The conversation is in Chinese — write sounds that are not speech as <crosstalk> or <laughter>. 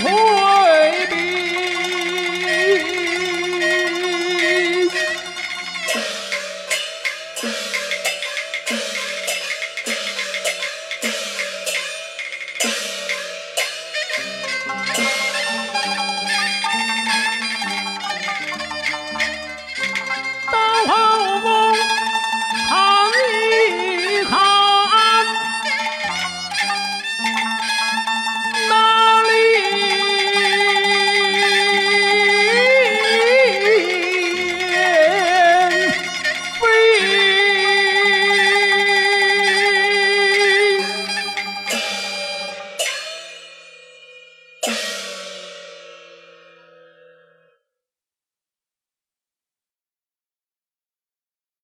退兵 <laughs>